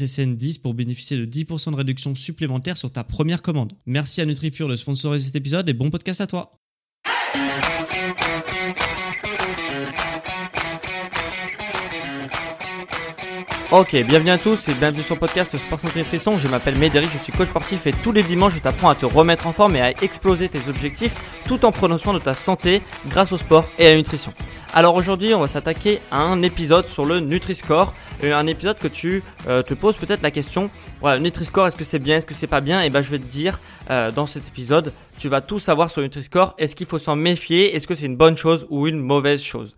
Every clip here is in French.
SSN10 pour bénéficier de 10% de réduction supplémentaire sur ta première commande. Merci à NutriPure de sponsoriser cet épisode et bon podcast à toi. Ok, bienvenue à tous et bienvenue sur le podcast Sport Santé Nutrition. Je m'appelle Médéric, je suis coach sportif et tous les dimanches je t'apprends à te remettre en forme et à exploser tes objectifs tout en prenant soin de ta santé grâce au sport et à la nutrition. Alors aujourd'hui, on va s'attaquer à un épisode sur le Nutri-Score, un épisode que tu euh, te poses peut-être la question. Voilà, Nutri-Score, est-ce que c'est bien, est-ce que c'est pas bien? Et ben, je vais te dire euh, dans cet épisode, tu vas tout savoir sur le Nutri-Score. Est-ce qu'il faut s'en méfier Est-ce que c'est une bonne chose ou une mauvaise chose?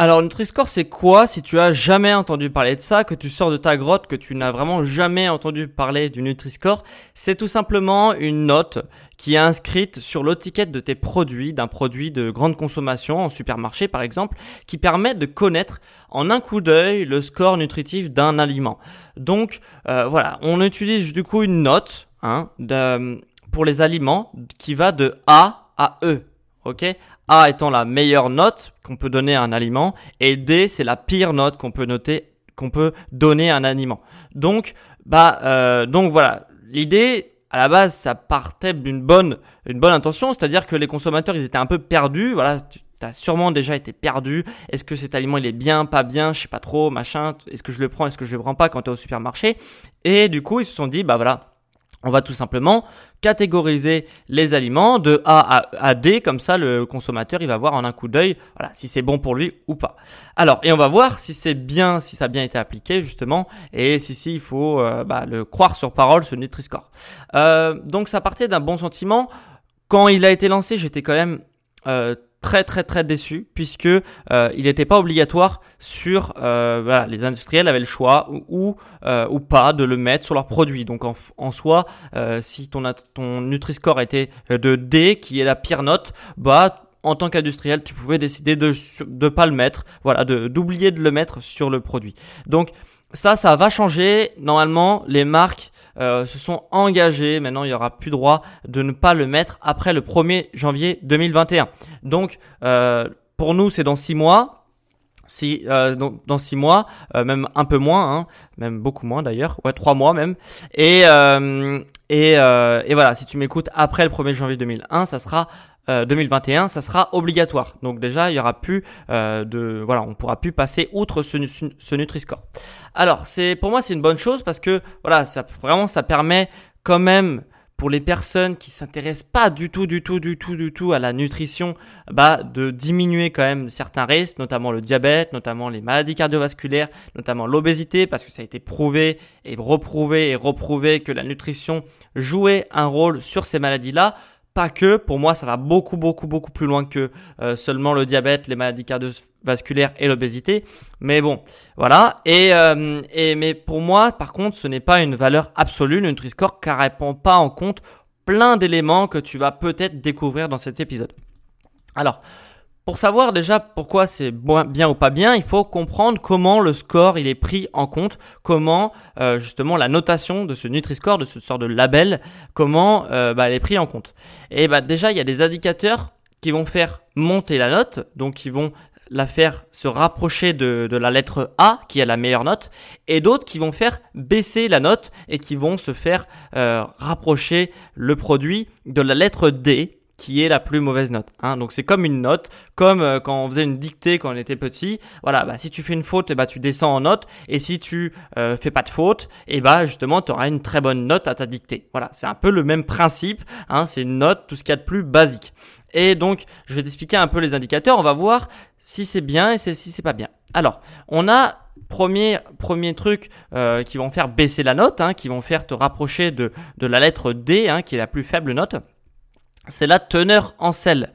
Alors Nutri-Score c'est quoi si tu as jamais entendu parler de ça, que tu sors de ta grotte, que tu n'as vraiment jamais entendu parler du Nutri-Score? C'est tout simplement une note qui est inscrite sur l'étiquette de tes produits, d'un produit de grande consommation en supermarché par exemple, qui permet de connaître en un coup d'œil le score nutritif d'un aliment. Donc euh, voilà, on utilise du coup une note hein, pour les aliments qui va de A à E. Ok? A étant la meilleure note qu'on peut donner à un aliment et D c'est la pire note qu'on peut noter qu'on peut donner à un aliment. Donc bah euh, donc voilà l'idée à la base ça partait d'une bonne une bonne intention, c'est-à-dire que les consommateurs ils étaient un peu perdus. Voilà, tu as sûrement déjà été perdu. Est-ce que cet aliment il est bien, pas bien, je sais pas trop, machin. Est-ce que je le prends, est-ce que je le prends pas quand tu es au supermarché? Et du coup ils se sont dit bah voilà on va tout simplement catégoriser les aliments de A à, D, comme ça le consommateur il va voir en un coup d'œil voilà, si c'est bon pour lui ou pas. Alors, et on va voir si c'est bien, si ça a bien été appliqué justement, et si, si il faut euh, bah, le croire sur parole, ce Nutri-Score. Euh, donc ça partait d'un bon sentiment. Quand il a été lancé, j'étais quand même euh, très très très déçu puisque euh, il n'était pas obligatoire sur euh, les industriels avaient le choix ou euh, ou pas de le mettre sur leurs produits donc en, en soi si ton ton Nutri-Score était de D qui est la pire note bah en tant qu'industriel, tu pouvais décider de ne pas le mettre, voilà, de d'oublier de le mettre sur le produit. Donc ça, ça va changer. Normalement, les marques euh, se sont engagées. Maintenant, il n'y aura plus droit de ne pas le mettre après le 1er janvier 2021. Donc, euh, pour nous, c'est dans 6 mois. Si euh, dans, six mois, euh, même un peu moins, hein, même beaucoup moins d'ailleurs, ouais trois mois même. Et et, et voilà, si tu m'écoutes après le 1er janvier 2001, ça sera 2021, ça sera obligatoire. Donc déjà, il y aura plus de voilà, on pourra plus passer outre ce, ce Nutri-Score. Alors, c'est pour moi c'est une bonne chose parce que voilà, ça vraiment ça permet quand même pour les personnes qui s'intéressent pas du tout, du tout, du tout, du tout à la nutrition, bah, de diminuer quand même certains risques, notamment le diabète, notamment les maladies cardiovasculaires, notamment l'obésité, parce que ça a été prouvé et reprouvé et reprouvé que la nutrition jouait un rôle sur ces maladies-là pas que, pour moi ça va beaucoup beaucoup beaucoup plus loin que euh, seulement le diabète, les maladies cardiovasculaires et l'obésité. Mais bon, voilà. Et, euh, mais pour moi, par contre, ce n'est pas une valeur absolue, le Nutri-Score, car elle répond pas en compte plein d'éléments que tu vas peut-être découvrir dans cet épisode. Alors, pour savoir déjà pourquoi c'est bien ou pas bien, il faut comprendre comment le score il est pris en compte, comment euh, justement la notation de ce Nutri-Score, de ce sort de label, comment euh, bah, elle est pris en compte. Et bah déjà il y a des indicateurs qui vont faire monter la note, donc qui vont la faire se rapprocher de, de la lettre A qui a la meilleure note, et d'autres qui vont faire baisser la note et qui vont se faire euh, rapprocher le produit de la lettre D qui est la plus mauvaise note. Hein. Donc c'est comme une note, comme euh, quand on faisait une dictée quand on était petit. Voilà, bah, si tu fais une faute, eh bah, tu descends en note, et si tu euh, fais pas de faute, eh bah justement tu auras une très bonne note à ta dictée. Voilà, c'est un peu le même principe. Hein. C'est une note, tout ce qu'il y a de plus basique. Et donc je vais t'expliquer un peu les indicateurs. On va voir si c'est bien et si c'est pas bien. Alors, on a premier, premier truc euh, qui vont faire baisser la note, hein, qui vont faire te rapprocher de, de la lettre D, qui est la plus faible note c'est la teneur en sel.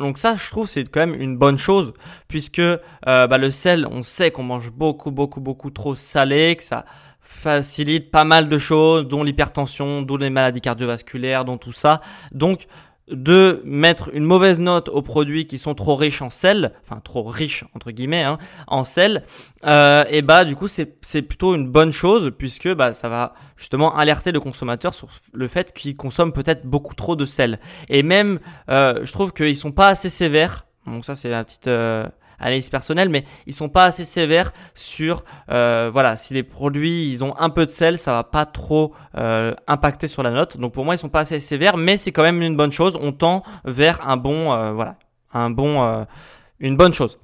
Donc ça, je trouve, c'est quand même une bonne chose, puisque euh, bah, le sel, on sait qu'on mange beaucoup, beaucoup, beaucoup trop salé, que ça facilite pas mal de choses, dont l'hypertension, dont les maladies cardiovasculaires, dont tout ça. Donc de mettre une mauvaise note aux produits qui sont trop riches en sel, enfin trop riches entre guillemets hein, en sel, euh, et bah du coup c'est plutôt une bonne chose puisque bah ça va justement alerter le consommateur sur le fait qu'il consomme peut-être beaucoup trop de sel. Et même euh, je trouve qu'ils sont pas assez sévères. Donc ça c'est la petite euh, analyse personnelle, mais ils sont pas assez sévères sur euh, voilà si les produits ils ont un peu de sel, ça va pas trop euh, impacter sur la note. Donc pour moi ils sont pas assez sévères, mais c'est quand même une bonne chose. On tend vers un bon euh, voilà un bon euh, une bonne chose.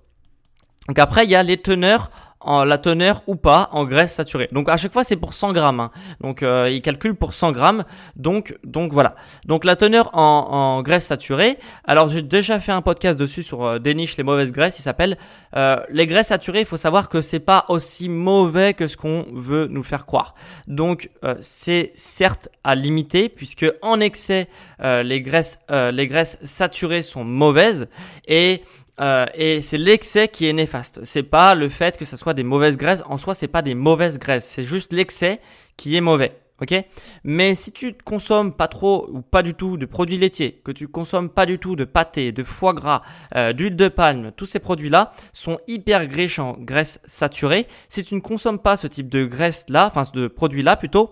Donc après il y a les teneurs en la teneur ou pas en graisse saturée. Donc à chaque fois c'est pour 100 grammes. Hein. Donc euh, il calcule pour 100 grammes. Donc donc voilà. Donc la teneur en, en graisse saturée. Alors j'ai déjà fait un podcast dessus sur euh, déniche les mauvaises graisses. Il s'appelle euh, les graisses saturées. Il faut savoir que c'est pas aussi mauvais que ce qu'on veut nous faire croire. Donc euh, c'est certes à limiter puisque en excès euh, les graisses les graisses saturées sont mauvaises et euh, et c'est l'excès qui est néfaste. C'est pas le fait que ce soit des mauvaises graisses. En soi, c'est pas des mauvaises graisses. C'est juste l'excès qui est mauvais. Ok? Mais si tu consommes pas trop ou pas du tout de produits laitiers, que tu consommes pas du tout de pâté, de foie gras, euh, d'huile de palme, tous ces produits-là sont hyper en graisses saturées. Si tu ne consommes pas ce type de graisse-là, enfin de produits-là plutôt,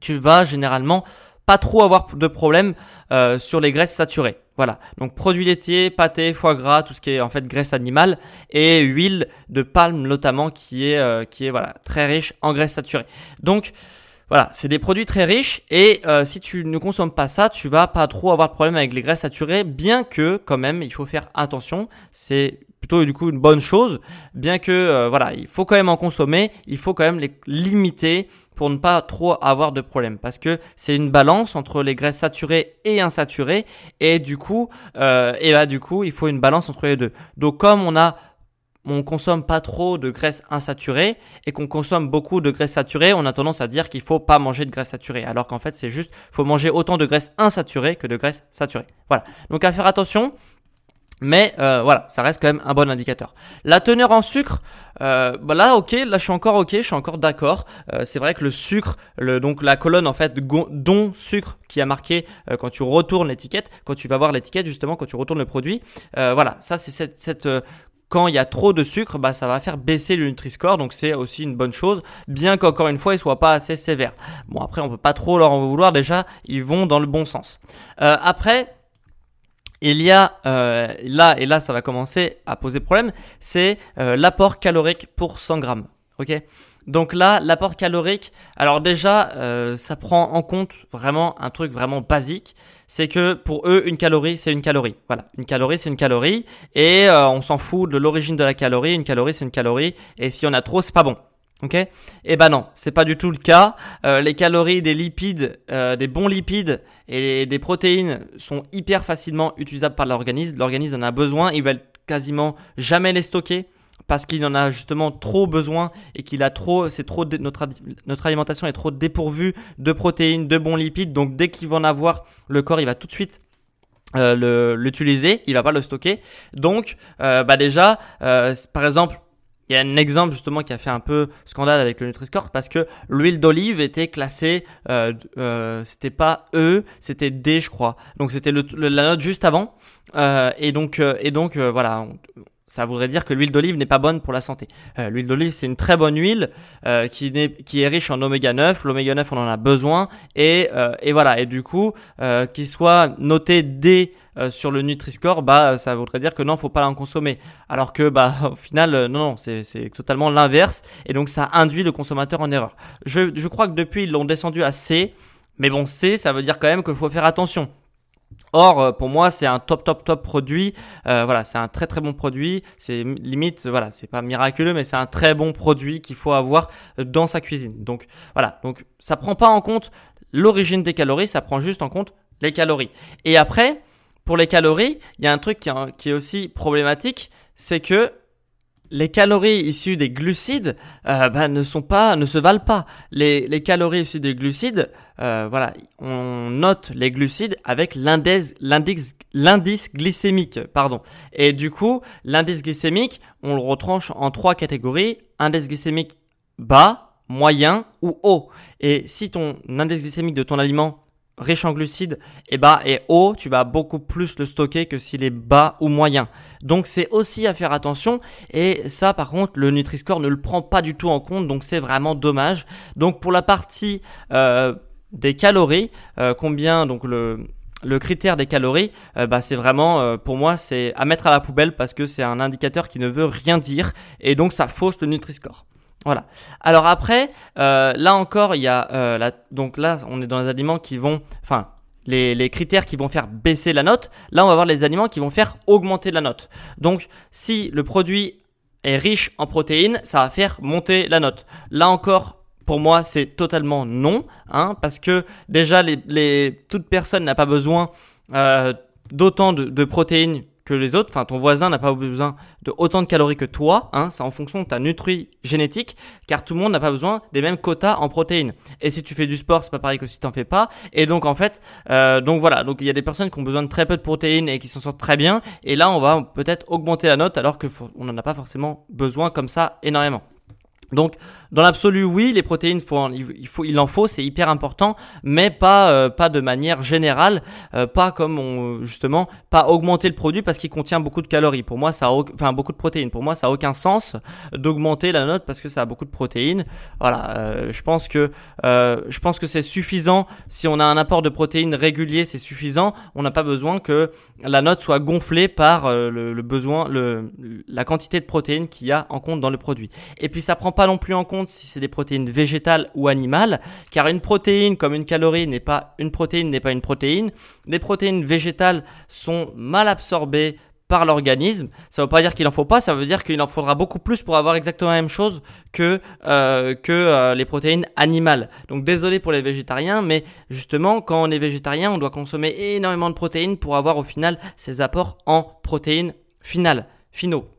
tu vas généralement pas trop avoir de problème euh, sur les graisses saturées. Voilà. Donc produits laitiers, pâté, foie gras, tout ce qui est en fait graisse animale et huile de palme notamment qui est euh, qui est voilà très riche en graisses saturées. Donc voilà, c'est des produits très riches et euh, si tu ne consommes pas ça, tu vas pas trop avoir de problème avec les graisses saturées, bien que quand même il faut faire attention. C'est plutôt du coup une bonne chose, bien que euh, voilà, il faut quand même en consommer, il faut quand même les limiter pour ne pas trop avoir de problème parce que c'est une balance entre les graisses saturées et insaturées et du coup euh, et là du coup il faut une balance entre les deux. Donc comme on a on consomme pas trop de graisses insaturées et qu'on consomme beaucoup de graisses saturées, on a tendance à dire qu'il faut pas manger de graisses saturées, alors qu'en fait c'est juste faut manger autant de graisses insaturées que de graisses saturées. Voilà. Donc à faire attention. Mais euh, voilà, ça reste quand même un bon indicateur. La teneur en sucre, euh, bah là, ok, là je suis encore ok, je suis encore d'accord. Euh, c'est vrai que le sucre, le, donc la colonne en fait dont sucre qui a marqué euh, quand tu retournes l'étiquette, quand tu vas voir l'étiquette justement, quand tu retournes le produit, euh, voilà, ça c'est cette, cette quand il y a trop de sucre, bah, ça va faire baisser le Nutri-Score, donc c'est aussi une bonne chose, bien qu'encore une fois, il soit pas assez sévère. Bon, après, on peut pas trop leur en vouloir, déjà, ils vont dans le bon sens. Euh, après, il y a euh, là, et là, ça va commencer à poser problème, c'est euh, l'apport calorique pour 100 grammes. Ok? Donc là, l'apport calorique, alors déjà, euh, ça prend en compte vraiment un truc vraiment basique, c'est que pour eux, une calorie, c'est une calorie. Voilà, une calorie, c'est une calorie, et euh, on s'en fout de l'origine de la calorie. Une calorie, c'est une calorie, et si on a trop, c'est pas bon. Ok? Eh ben non, c'est pas du tout le cas. Euh, les calories des lipides, des bons lipides et des protéines sont hyper facilement utilisables par l'organisme. L'organisme en a besoin, il va quasiment jamais les stocker parce qu'il en a justement trop besoin et qu'il a trop, c'est trop notre notre alimentation est trop dépourvue de protéines, de bons lipides. Donc dès qu'il va en avoir, le corps il va tout de suite euh, l'utiliser, il va pas le stocker. Donc euh, bah déjà, euh, par exemple. Il y a un exemple justement qui a fait un peu scandale avec le Nutri-Score parce que l'huile d'olive était classée, euh, euh, c'était pas E, c'était D je crois. Donc c'était le, la note juste avant. Euh, et donc et donc voilà, ça voudrait dire que l'huile d'olive n'est pas bonne pour la santé. Euh, l'huile d'olive, c'est une très bonne huile euh, qui, est, qui est riche en oméga 9. L'oméga 9, on en a besoin. Et, euh, et voilà. Et du coup, euh, qu'il soit noté D euh, sur le Nutri-Score, bah, ça voudrait dire que non, faut pas en consommer. Alors que, bah, au final, non, non, c'est, c'est totalement l'inverse. Et donc, ça induit le consommateur en erreur. Je, je crois que depuis, ils l'ont descendu à C. Mais bon, C, ça veut dire quand même qu'il faut faire attention. Or, euh, pour moi, c'est un top, top, top produit. Euh, voilà, c'est un très, très bon produit. C'est limite, voilà, c'est pas miraculeux, mais c'est un très bon produit qu'il faut avoir dans sa cuisine. Donc, voilà. Donc, ça prend pas en compte l'origine des calories, ça prend juste en compte les calories. Et après, pour les calories, il y a un truc qui est aussi problématique, c'est que les calories issues des glucides euh, bah, ne sont pas, ne se valent pas. Les, les calories issues des glucides, euh, voilà, on note les glucides avec l'indice, l'indice, glycémique, pardon. Et du coup, l'indice glycémique, on le retranche en trois catégories indice glycémique bas, moyen ou haut. Et si ton indice glycémique de ton aliment riche en glucides et bas et haut, tu vas beaucoup plus le stocker que s'il est bas ou moyen. Donc c'est aussi à faire attention et ça par contre le Nutri-Score ne le prend pas du tout en compte donc c'est vraiment dommage. Donc pour la partie euh, des calories, euh, combien donc le le critère des calories, euh, bah, c'est vraiment, pour moi, c'est à mettre à la poubelle parce que c'est un indicateur qui ne veut rien dire et donc ça fausse le Nutri-Score. Voilà. Alors après, euh, là encore, il y a euh, donc là, on est dans les aliments qui vont, enfin, les, critères qui vont faire baisser la note. Là, on va voir les aliments qui vont faire augmenter la note. Donc, si le produit est riche en protéines, ça va faire monter la note. Là encore, pour moi, c'est totalement non, hein, parce que déjà, toute personne n'a pas besoin euh, d'autant de protéines que les autres. Enfin, ton voisin n'a pas besoin de autant de calories que toi. Hein, c'est en fonction de ta nutri génétique, car tout le monde n'a pas besoin des mêmes quotas en protéines. Et si tu fais du sport, c'est pas pareil que si t'en fais pas. Et donc en fait, euh, donc voilà. Donc il y a des personnes qui ont besoin de très peu de protéines et qui s'en sortent très bien. Et là, on va peut-être augmenter la note alors que on n'en a pas forcément besoin comme ça énormément. Donc, dans l'absolu, oui, les protéines, il, en faut, c'est hyper important, mais pas, euh, de manière générale, euh, pas comme on, justement, pas augmenter le produit parce qu'il contient beaucoup de calories. Pour moi, ça, a, enfin beaucoup de protéines. Pour moi, ça a aucun sens d'augmenter la note parce que ça a beaucoup de protéines. Voilà, euh, je pense que, je pense que c'est suffisant si on a un apport de protéines régulier, c'est suffisant. On n'a pas besoin que la note soit gonflée par le, le, besoin, le, la quantité de protéines qu'il y a en compte dans le produit. Et puis, ça prend pas non plus en compte si c'est des protéines végétales ou animales, car une protéine comme une calorie n'est pas une protéine n'est pas une protéine. Les protéines végétales sont mal absorbées par l'organisme. Ça ne veut pas dire qu'il en faut pas, ça veut dire qu'il en faudra beaucoup plus pour avoir exactement la même chose que euh, que euh, les protéines animales. Donc désolé pour les végétariens, mais justement quand on est végétarien, on doit consommer énormément de protéines pour avoir au final ces apports en protéines finales, finaux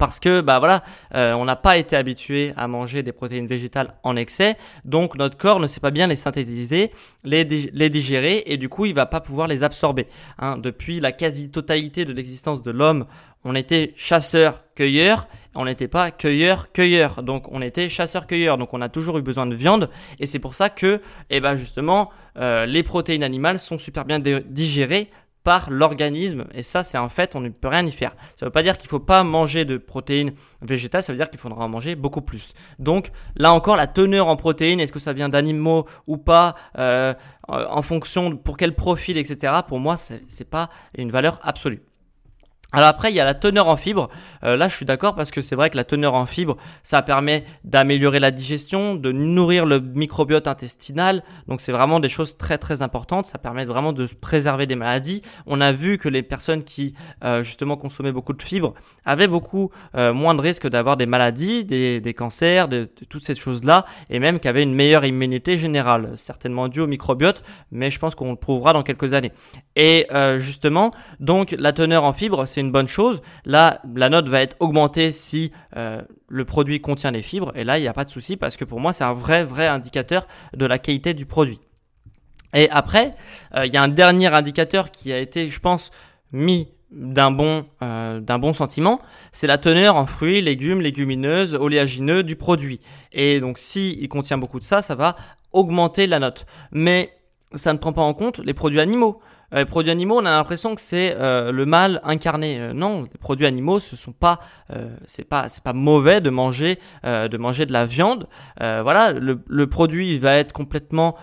parce que bah voilà, euh, on n'a pas été habitué à manger des protéines végétales en excès, donc notre corps ne sait pas bien les synthétiser, les, digérer et du coup il va pas pouvoir les absorber. Hein. Depuis la quasi-totalité de l'existence de l'homme, on était chasseur-cueilleur, on n'était pas cueilleur-cueilleur, donc on était chasseur-cueilleur, donc on a toujours eu besoin de viande et c'est pour ça que, eh ben justement, euh, les protéines animales sont super bien digérées par l'organisme et ça c'est un fait, on ne peut rien y faire. Ça ne veut pas dire qu'il ne faut pas manger de protéines végétales, ça veut dire qu'il faudra en manger beaucoup plus. Donc là encore la teneur en protéines, est-ce que ça vient d'animaux ou pas, euh, en fonction de pour quel profil, etc. Pour moi c'est pas une valeur absolue. Alors après, il y a la teneur en fibres. Euh, là, je suis d'accord parce que c'est vrai que la teneur en fibres, ça permet d'améliorer la digestion, de nourrir le microbiote intestinal. Donc c'est vraiment des choses très très importantes. Ça permet vraiment de se préserver des maladies. On a vu que les personnes qui euh, justement consommaient beaucoup de fibres avaient beaucoup euh, moins de risques d'avoir des maladies, des, des cancers, de, toutes ces choses-là, et même qu'avaient une meilleure immunité générale, certainement due au microbiote, mais je pense qu'on le prouvera dans quelques années. Et justement, donc la teneur en fibres, c'est une bonne chose. Là, la note va être augmentée si euh, le produit contient des fibres. Et là, il n'y a pas de souci parce que pour moi, c'est un vrai, vrai indicateur de la qualité du produit. Et après, euh, il y a un dernier indicateur qui a été, je pense, mis d'un bon euh, bon sentiment, c'est la teneur en fruits, légumes, légumineuses, oléagineux du produit. Et donc si il contient beaucoup de ça, ça va augmenter la note. Mais ça ne prend pas en compte les produits animaux. Euh, les produits animaux, on a l'impression que c'est euh, le mal incarné. Euh, non, les produits animaux, ce sont pas, c'est pas, c'est pas mauvais de manger, de manger de la viande. voilà, le, le, produit va être complètement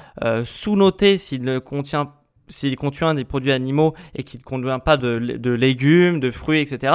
sous-noté s'il ne contient s'il contient des produits animaux et qu'il ne contient pas de, de, légumes, de fruits, etc.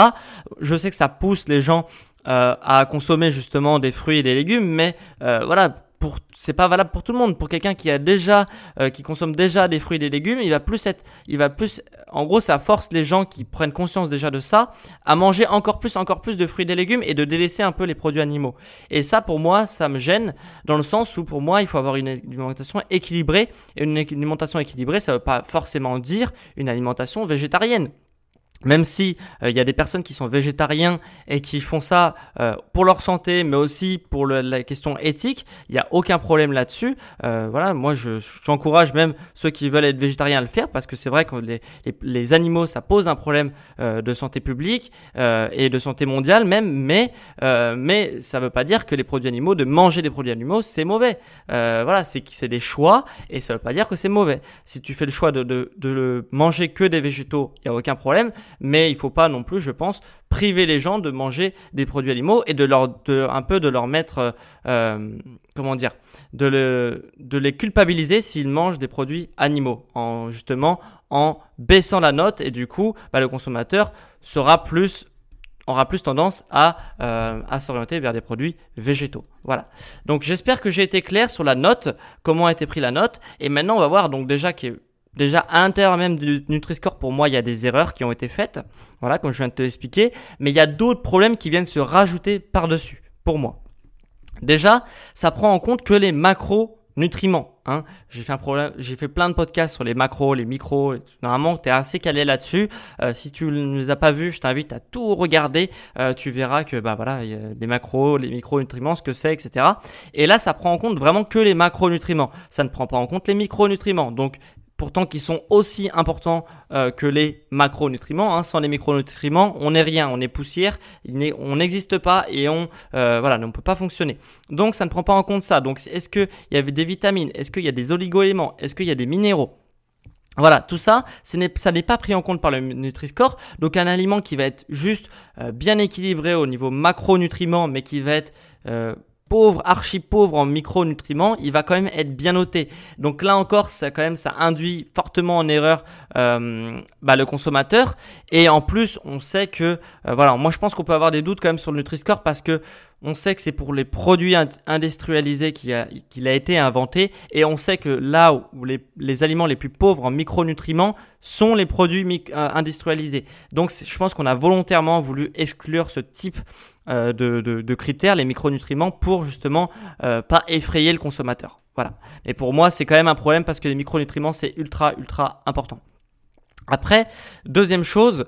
Je sais que ça pousse les gens à consommer justement des fruits et des légumes, mais voilà, pour c'est pas valable pour tout le monde. Pour quelqu'un qui a déjà euh, qui consomme déjà des fruits et des légumes, il va plus être il va plus en gros ça force les gens qui prennent conscience déjà de ça à manger encore plus encore plus de fruits et des légumes et de délaisser un peu les produits animaux. Et ça pour moi ça me gêne dans le sens où pour moi il faut avoir une alimentation équilibrée et une alimentation équilibrée ça veut pas forcément dire une alimentation végétarienne. Même si euh, il y a des personnes qui sont végétariens et qui font ça euh, pour leur santé, mais aussi pour la question éthique, il n'y a aucun problème là-dessus. Euh, voilà, moi je j'encourage même ceux qui veulent être végétariens à le faire parce que c'est vrai que les, les, les, animaux ça pose un problème de santé publique et de santé mondiale même, mais mais ça veut pas dire que les produits animaux, de manger des produits animaux, c'est mauvais. voilà, c'est c'est des choix et ça veut pas dire que c'est mauvais. Si tu fais le choix de de, de manger que des végétaux, il y a aucun problème mais il faut pas non plus, je pense, priver les gens de manger des produits animaux et de leur, de, un peu de leur mettre, euh, euh, comment dire, de, le, de les culpabiliser s'ils mangent des produits animaux, en justement en baissant la note et du coup, bah, le consommateur sera plus aura plus tendance à, euh, à s'orienter vers des produits végétaux. Voilà. Donc j'espère que j'ai été clair sur la note, comment a été pris la note. Et maintenant on va voir donc déjà que Déjà, à l'intérieur même du Nutri-Score, pour moi, il y a des erreurs qui ont été faites. Voilà, comme je viens de te l'expliquer. Mais il y a d'autres problèmes qui viennent se rajouter par-dessus, pour moi. Déjà, ça prend en compte que les macronutriments. Hein. J'ai fait un problème, j'ai fait plein de podcasts sur les macros, les micros. Normalement, tu es assez calé là-dessus. Euh, si tu ne les as pas vus, je t'invite à tout regarder. Euh, tu verras que bah voilà, y a les macros, les micronutriments, ce que c'est, etc. Et là, ça prend en compte vraiment que les macronutriments. Ça ne prend pas en compte les micronutriments. Donc, pourtant qui sont aussi importants euh, que les macronutriments. Hein. Sans les micronutriments, on n'est rien, on est poussière, on n'existe pas et on euh, voilà, on ne peut pas fonctionner. Donc ça ne prend pas en compte ça. Donc est-ce qu'il y avait des vitamines? Est-ce qu'il y a des oligo-éléments? Est-ce qu'il y a des minéraux? Voilà, tout ça, ça n'est pas pris en compte par le Nutri-Score. Donc un aliment qui va être juste euh, bien équilibré au niveau macronutriments, mais qui va être pauvre, archi pauvre en micronutriments, il va quand même être bien noté. Donc là encore, ça quand même ça induit fortement en erreur euh, bah, le consommateur. Et en plus, on sait que euh, voilà, moi je pense qu'on peut avoir des doutes quand même sur le Nutri-Score parce que on sait que c'est pour les produits industrialisés qu'il a, été inventé et on sait que là où les, aliments les plus pauvres en micronutriments sont les produits euh, industrialisés. Donc je pense qu'on a volontairement voulu exclure ce type euh, de, critères, les micronutriments, pour justement euh, pas effrayer le consommateur. Voilà. Et pour moi, c'est quand même un problème parce que les micronutriments, c'est ultra, ultra important. Après, deuxième chose,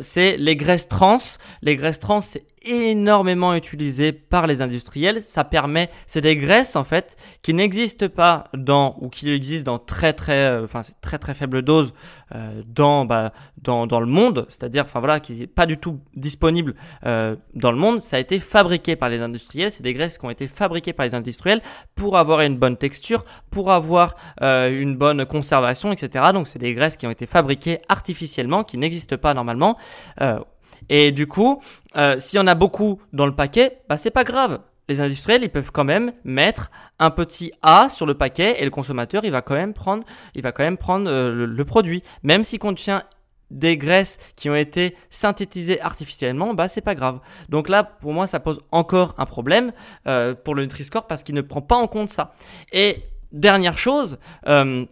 c'est les graisses trans. Les graisses trans, c'est énormément utilisé par les industriels. Ça permet, c'est des graisses en fait qui n'existent pas dans ou qui existent dans très très, euh, enfin c'est très très faible dose euh, dans bah dans dans le monde, c'est-à-dire enfin voilà qui est pas du tout disponible euh, dans le monde. Ça a été fabriqué par les industriels. C'est des graisses qui ont été fabriquées par les industriels pour avoir une bonne texture, pour avoir euh, une bonne conservation, etc. Donc c'est des graisses qui ont été fabriquées artificiellement, qui n'existent pas normalement. Et du coup, euh, s'il y en a beaucoup dans le paquet, bah c'est pas grave. Les industriels, ils peuvent quand même mettre un petit A sur le paquet et le consommateur, il va quand même prendre, il va quand même prendre euh, le, produit, même s'il contient des graisses qui ont été synthétisées artificiellement, bah c'est pas grave. Donc là, pour moi, ça pose encore un problème euh, pour le Nutri-Score parce qu'il ne prend pas en compte ça. Et dernière chose, euh,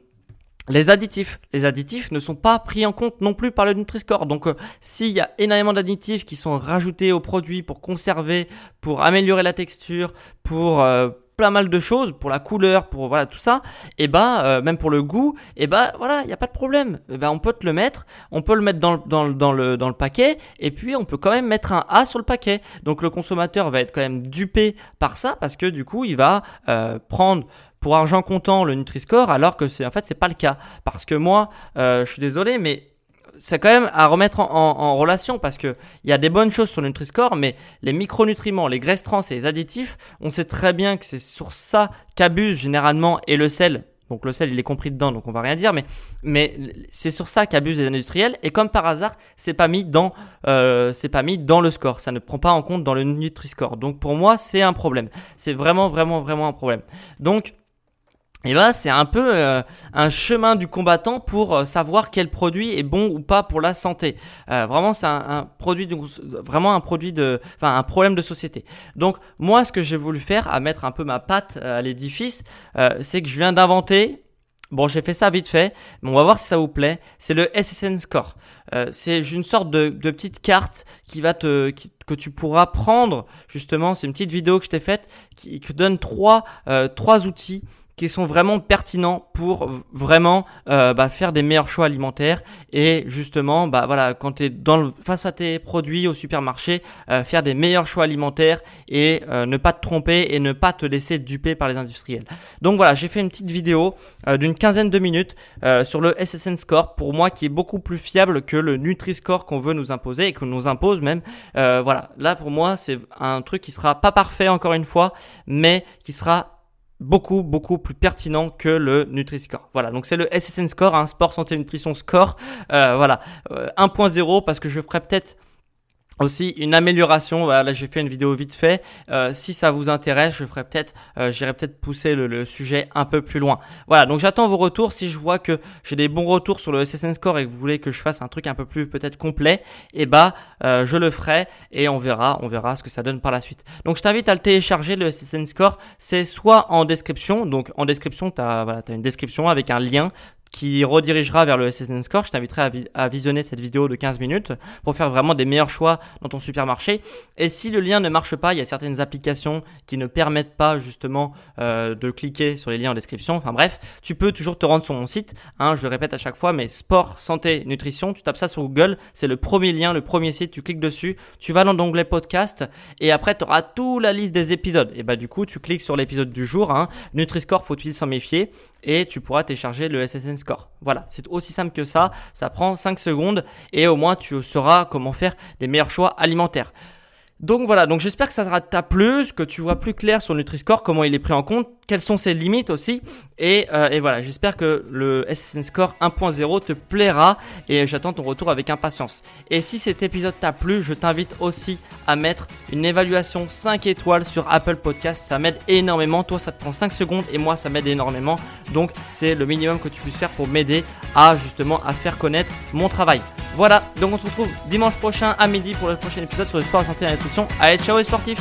les additifs. Les additifs ne sont pas pris en compte non plus par le Nutri-Score. Donc, euh, s'il y a énormément d'additifs qui sont rajoutés au produit pour conserver, pour améliorer la texture, pour euh, plein mal de choses, pour la couleur, pour voilà tout ça, et bah euh, même pour le goût, et bah voilà, il n'y a pas de problème. Et bah, on peut te le mettre, on peut le mettre dans, dans, dans, le, dans le paquet, et puis on peut quand même mettre un A sur le paquet. Donc le consommateur va être quand même dupé par ça, parce que du coup il va prendre pour argent comptant le Nutri-Score alors que c'est en fait c'est pas le cas parce que moi euh, je suis désolé mais c'est quand même à remettre en, relation parce que il y a des bonnes choses sur le Nutri-Score, mais les micronutriments, les graisses trans et les additifs, on sait très bien que c'est sur ça qu'abusent généralement et le sel. Donc le sel il est compris dedans, donc on va rien dire, mais mais c'est sur ça qu'abusent les industriels. Et comme par hasard, c'est pas mis dans euh, c'est pas mis dans le score. Ça ne prend pas en compte dans le Nutri-Score. Donc pour moi c'est un problème. C'est vraiment vraiment vraiment un problème. Donc et bah c'est un peu euh, un chemin du combattant pour euh, savoir quel produit est bon ou pas pour la santé. Euh, vraiment c'est un, produit de, vraiment un produit de enfin un problème de société. Donc moi ce que j'ai voulu faire à mettre un peu ma patte à l'édifice, c'est que je viens d'inventer Bon, j'ai fait ça vite fait, mais on va voir si ça vous plaît. C'est le SSN Score. c'est une sorte de, de, petite carte qui va te, que tu pourras prendre justement. C'est une petite vidéo que je t'ai faite qui, qui donne trois, trois outils qui sont vraiment pertinents pour vraiment euh, bah, faire des meilleurs choix alimentaires et justement bah voilà quand tu dans face à tes produits au supermarché euh, faire des meilleurs choix alimentaires et euh, ne pas te tromper et ne pas te laisser duper par les industriels. Donc voilà, j'ai fait une petite vidéo d'une quinzaine de minutes sur le SSN score pour moi qui est beaucoup plus fiable que le Nutri-Score qu'on veut nous imposer et qu'on nous impose même. voilà, là pour moi, c'est un truc qui sera pas parfait encore une fois, mais qui sera beaucoup beaucoup plus pertinent que le Nutri-Score. Voilà, donc c'est le SSN Score, un hein, sport santé nutrition score. Euh, voilà, 1.0 euh, parce que je ferai peut-être aussi une amélioration. Voilà, là j'ai fait une vidéo vite fait. Euh, si ça vous intéresse, je ferai peut-être, euh, j'irai peut-être pousser le, sujet un peu plus loin. Voilà, donc j'attends vos retours. Si je vois que j'ai des bons retours sur le SSN Score et que vous voulez que je fasse un truc un peu plus peut-être complet, eh bah euh, je le ferai et on verra, on verra ce que ça donne par la suite. Donc je t'invite à le télécharger le SSN Score. C'est soit en description, donc en description t'as voilà, as une description avec un lien qui redirigera vers le SSN Score. Je t'inviterai à, visionner cette vidéo de 15 minutes pour faire vraiment des meilleurs choix dans ton supermarché. Et si le lien ne marche pas, il y a certaines applications qui ne permettent pas justement euh, de cliquer sur les liens en description. Enfin bref, tu peux toujours te rendre sur mon site. Hein, je le répète à chaque fois, mais sport, santé, nutrition. Tu tapes ça sur Google, c'est le premier lien, le premier site. Tu cliques dessus, tu vas dans l'onglet podcast et après tu auras toute la liste des épisodes. Et bah du coup, tu cliques sur l'épisode du jour. Hein, Nutri-Score, faut-il s'en méfier? Et tu pourras télécharger le SSN score. Voilà, c'est aussi simple que ça. Ça prend 5 secondes et au moins tu sauras comment faire des meilleurs choix alimentaires. Donc voilà, donc j'espère que ça t'a plu, que tu vois plus clair sur Nutri-Score, comment il est pris en compte, quelles sont ses limites aussi. Et, euh, et voilà, j'espère que le SSN Score 1.0 te plaira et j'attends ton retour avec impatience. Et si cet épisode t'a plu, je t'invite aussi à mettre une évaluation 5 étoiles sur Apple Podcast. Ça m'aide énormément. Toi, ça te prend 5 secondes et moi, ça m'aide énormément. Donc c'est le minimum que tu puisses faire pour m'aider à justement à faire connaître mon travail. Voilà, donc on se retrouve dimanche prochain à midi pour le prochain épisode sur le sport santé Allez, ciao les sportifs